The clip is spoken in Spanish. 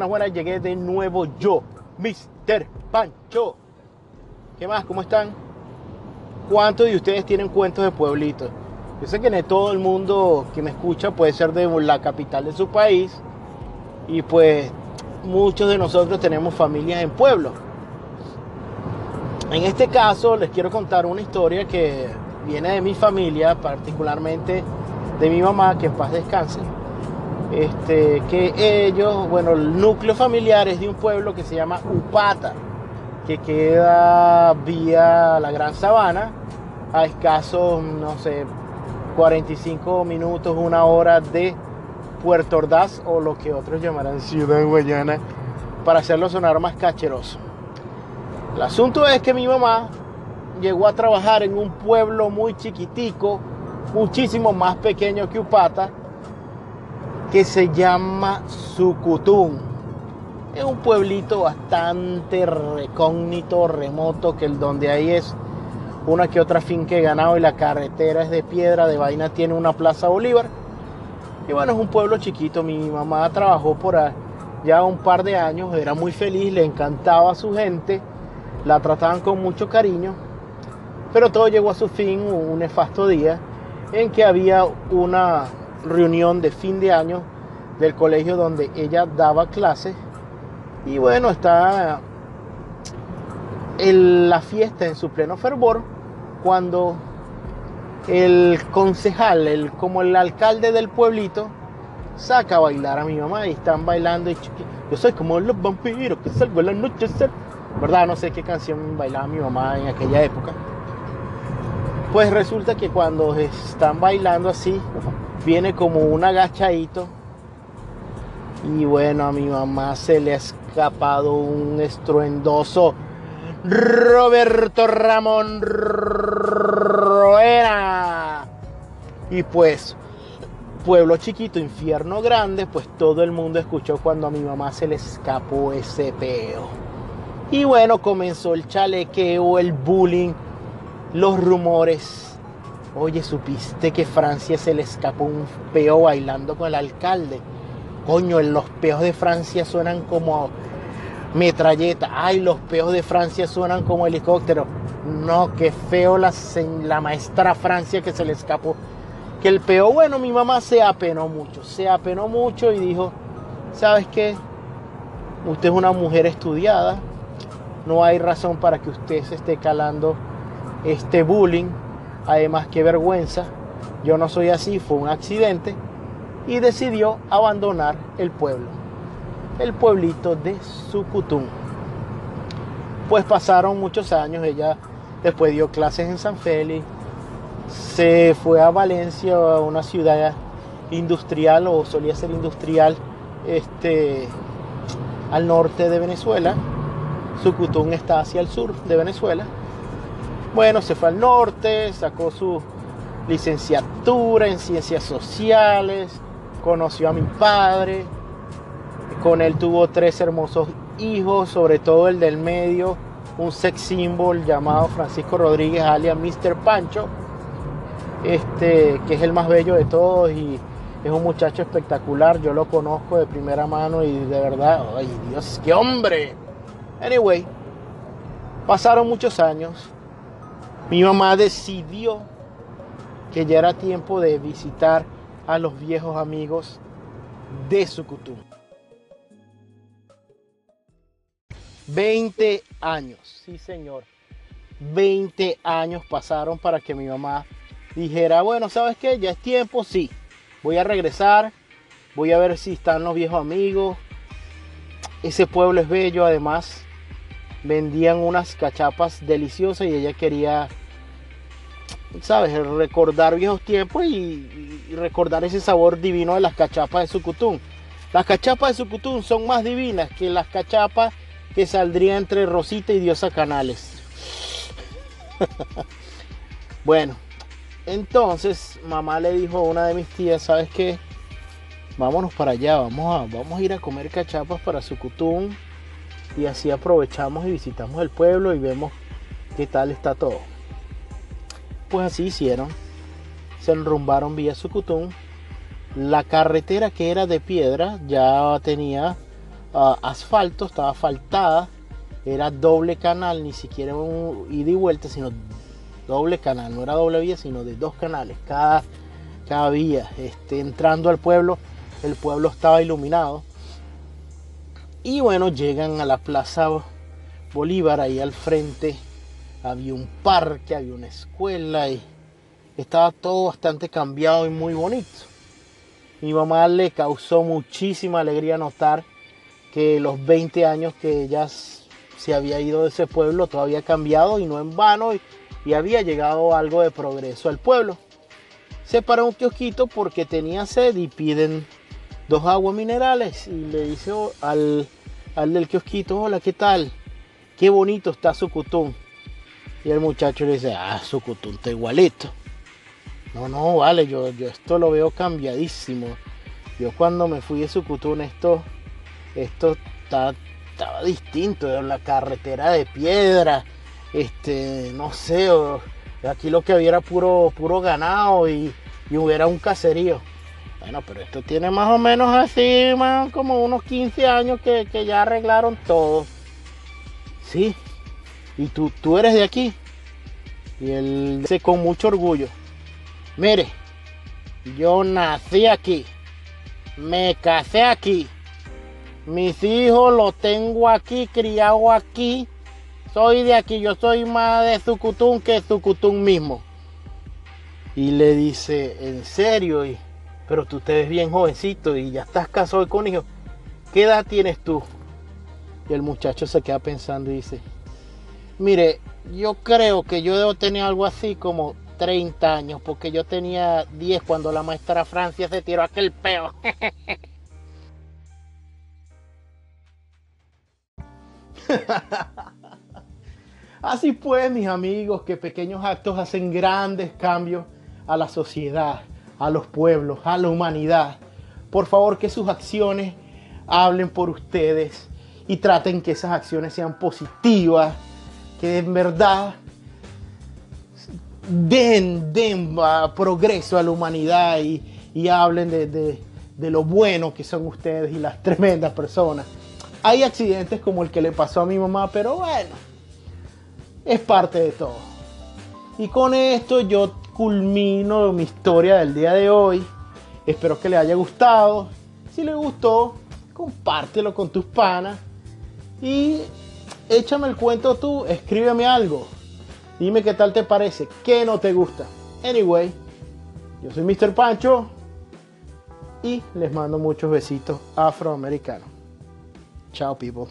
Buenas, buenas. Llegué de nuevo yo, Mr. Pancho. ¿Qué más? ¿Cómo están? ¿Cuántos de ustedes tienen cuentos de pueblitos? Yo sé que no todo el mundo que me escucha puede ser de la capital de su país. Y pues muchos de nosotros tenemos familias en pueblos. En este caso les quiero contar una historia que viene de mi familia, particularmente de mi mamá, que en paz descanse este, que ellos, bueno, el núcleo familiar es de un pueblo que se llama Upata, que queda vía la Gran Sabana, a escasos, no sé, 45 minutos, una hora de Puerto Ordaz o lo que otros llamarán Ciudad Guayana, para hacerlo sonar más cacheroso. El asunto es que mi mamá llegó a trabajar en un pueblo muy chiquitico, muchísimo más pequeño que Upata, que se llama Sucutún. Es un pueblito bastante recógnito, remoto, que el donde ahí es una que otra finca de ganado y la carretera es de piedra, de vaina tiene una plaza Bolívar. Y bueno, es un pueblo chiquito. Mi mamá trabajó por ya un par de años, era muy feliz, le encantaba a su gente, la trataban con mucho cariño. Pero todo llegó a su fin un nefasto día en que había una reunión de fin de año del colegio donde ella daba clases. Y bueno, está en la fiesta en su pleno fervor cuando el concejal, el, como el alcalde del pueblito, saca a bailar a mi mamá y están bailando yo soy como los vampiros que salgo la noche ¿Verdad? No sé qué canción bailaba mi mamá en aquella época. Pues resulta que cuando están bailando así, viene como un agachadito. Y bueno, a mi mamá se le ha escapado un estruendoso Roberto Ramón Roera. Y pues, pueblo chiquito, infierno grande, pues todo el mundo escuchó cuando a mi mamá se le escapó ese peo. Y bueno, comenzó el chalequeo, el bullying, los rumores Oye, ¿supiste que Francia se le escapó un peo bailando con el alcalde? Coño, los peos de Francia suenan como metralleta. Ay, los peos de Francia suenan como helicóptero. No, qué feo la, maestra Francia que se le escapó. Que el peo, bueno, mi mamá se apenó mucho. Se apenó mucho y dijo, ¿sabes qué? Usted es una mujer estudiada. No hay razón para que usted se esté calando este bullying Además, qué vergüenza, yo no soy así, fue un accidente. Y decidió abandonar el pueblo, el pueblito de Sucutún. Pues pasaron muchos años, ella después dio clases en San Félix, se fue a Valencia, una ciudad industrial o solía ser industrial, este, al norte de Venezuela. Sucutún está hacia el sur de Venezuela bueno, se fue al norte, sacó su licenciatura en ciencias sociales, conoció a mi padre, con él tuvo tres hermosos hijos, sobre todo el del medio, un sex symbol llamado Francisco Rodríguez alias Mr. Pancho, este, que es el más bello de todos y es un muchacho espectacular, yo lo conozco de primera mano y de verdad, ay Dios, qué hombre. Anyway, pasaron muchos años, mi mamá decidió que ya era tiempo de visitar a los viejos amigos de Sucutú. 20 años, sí señor. 20 años pasaron para que mi mamá dijera, bueno, ¿sabes qué? Ya es tiempo, sí. Voy a regresar, voy a ver si están los viejos amigos. Ese pueblo es bello, además vendían unas cachapas deliciosas y ella quería ¿sabes? Recordar viejos tiempos y, recordar ese sabor divino de las cachapas de Sucutún. Las cachapas de Sucutún son más divinas que las cachapas que saldrían entre Rosita y Diosa Canales. bueno, entonces mamá le dijo a una de mis tías, ¿sabes qué? Vámonos para allá, vamos a, vamos a ir a comer cachapas para Sucutún y así aprovechamos y visitamos el pueblo y vemos qué tal está todo. Pues así hicieron. Se enrumbaron vía Sucutún. La carretera que era de piedra ya tenía ah, asfalto, estaba asfaltada, era doble canal, ni siquiera un ida y vuelta, sino doble canal, no era doble vía, sino de dos canales, cada, cada vía. Este, entrando al pueblo, el pueblo estaba iluminado. Y bueno, llegan a la Plaza Bolívar, ahí al frente había un parque, había una escuela y estaba todo bastante cambiado y muy bonito. Mi mamá le causó muchísima alegría notar que los 20 años que ella se había ido de ese pueblo todavía ha cambiado y no en vano y, había llegado algo de progreso al pueblo. Se paró un kiosquito porque tenía sed y piden dos aguas minerales y le dice al, al del kiosquito, hola, ¿qué tal? Qué bonito está Sucutún. Y el muchacho le dice, ah, Sucutún está igualito. No, no, vale, yo, yo esto lo veo cambiadísimo. Yo cuando me fui de Sucutún, esto, esto está, estaba distinto. La carretera de piedra, este, no sé, aquí lo que había era puro, puro ganado y, hubiera un caserío. Bueno, pero esto tiene más o menos así, más como unos 15 años que ya arreglaron todo. Sí, y tú, tú eres de aquí. Y él dice con mucho orgullo, mire, yo nací aquí, me casé aquí, mis hijos los tengo aquí, criado aquí, soy de aquí, yo soy más de Zucutún que Zucutún mismo. Y le dice, en serio, y, pero tú te ves bien jovencito y ya estás casado con hijos, ¿qué edad tienes tú? Y el muchacho se queda pensando y dice, Mire, yo creo que yo debo tener algo así como 30 años, porque yo tenía 10 cuando la maestra Francia se tiró aquel peo. Así pues, mis amigos, que pequeños actos hacen grandes cambios a la sociedad, a los pueblos, a la humanidad. Por favor, que sus acciones hablen por ustedes y traten que esas acciones sean positivas que en verdad den, den progreso a la humanidad y, hablen de, lo bueno que son ustedes y las tremendas personas. Hay accidentes como el que le pasó a mi mamá, pero bueno, es parte de todo. Y con esto yo culmino mi historia del día de hoy. Espero que le haya gustado. Si le gustó, compártelo con tus panas. Y échame el cuento tú, escríbeme algo. Dime qué tal te parece, qué no te gusta. Anyway, yo soy Mr. Pancho y les mando muchos besitos afroamericanos. Chao, people.